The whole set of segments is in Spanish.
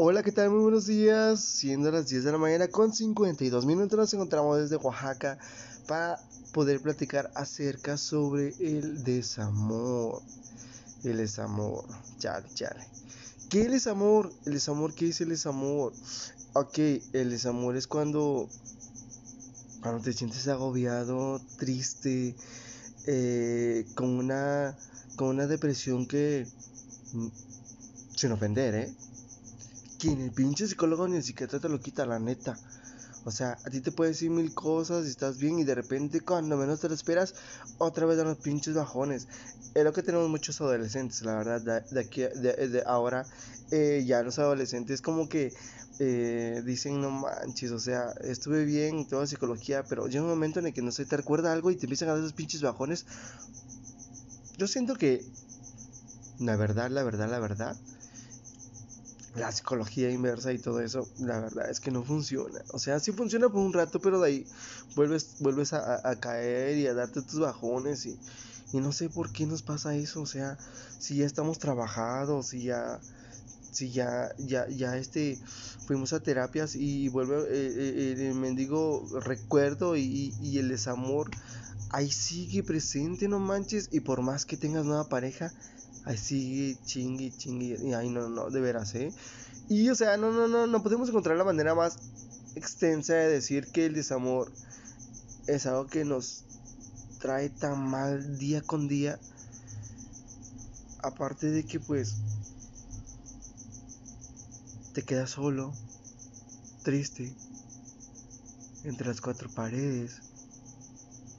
Hola, ¿qué tal? Muy buenos días. Siendo las 10 de la mañana con 52 minutos nos encontramos desde Oaxaca para poder platicar acerca sobre el desamor. El desamor. Chale, chale. ¿Qué es el desamor? El desamor, ¿qué es el desamor? Ok, el desamor es cuando, cuando te sientes agobiado, triste, eh, con, una, con una depresión que, mm, sin ofender, ¿eh? Que ni el pinche psicólogo ni el psiquiatra te lo quita, la neta. O sea, a ti te puede decir mil cosas y estás bien y de repente cuando menos te lo esperas, otra vez dan los pinches bajones. Es lo que tenemos muchos adolescentes, la verdad, de, aquí, de, ahora, eh, ya los adolescentes como que eh, dicen, no manches, o sea, estuve bien en toda psicología, pero llega un momento en el que no sé, te recuerda algo y te empiezan a dar esos pinches bajones. Yo siento que, la verdad, la verdad, la verdad, la psicología inversa y todo eso, la verdad es que no funciona. O sea, sí funciona por un rato, pero de ahí vuelves, vuelves a, caer y a darte tus bajones y, y, no sé por qué nos pasa eso. O sea, si ya estamos trabajados, si ya, si ya, ya, ya este, fuimos a terapias y vuelve eh, eh, el mendigo recuerdo y, y el desamor, ahí sigue presente, no manches. Y por más que tengas nueva pareja, Ay, sigue chingue, chingue. Y ay, no, no, de veras, ¿eh? Y, o sea, no, no, no, no podemos encontrar la manera más extensa de decir que el desamor es algo que nos trae tan mal día con día. Aparte de que, pues, te quedas solo, triste, entre las cuatro paredes,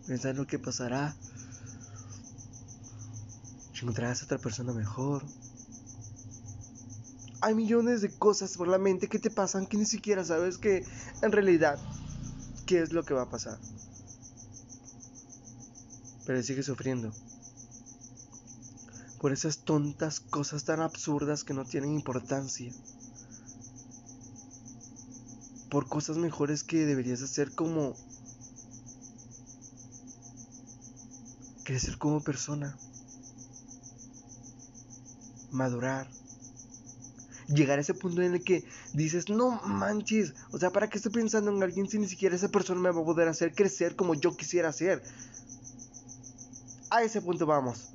pensando qué pasará encontrarás a otra persona mejor. Hay millones de cosas por la mente que te pasan que ni siquiera sabes que en realidad qué es lo que va a pasar. Pero sigues sufriendo. Por esas tontas cosas tan absurdas que no tienen importancia. Por cosas mejores que deberías hacer como crecer como persona madurar. Llegar a ese punto en el que dices, no manches, o sea, ¿para qué estoy pensando en alguien si ni siquiera esa persona me va a poder hacer crecer como yo quisiera ser? A ese punto vamos.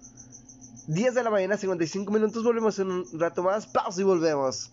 10 de la mañana, 55 minutos, volvemos en un rato más, pausa y volvemos.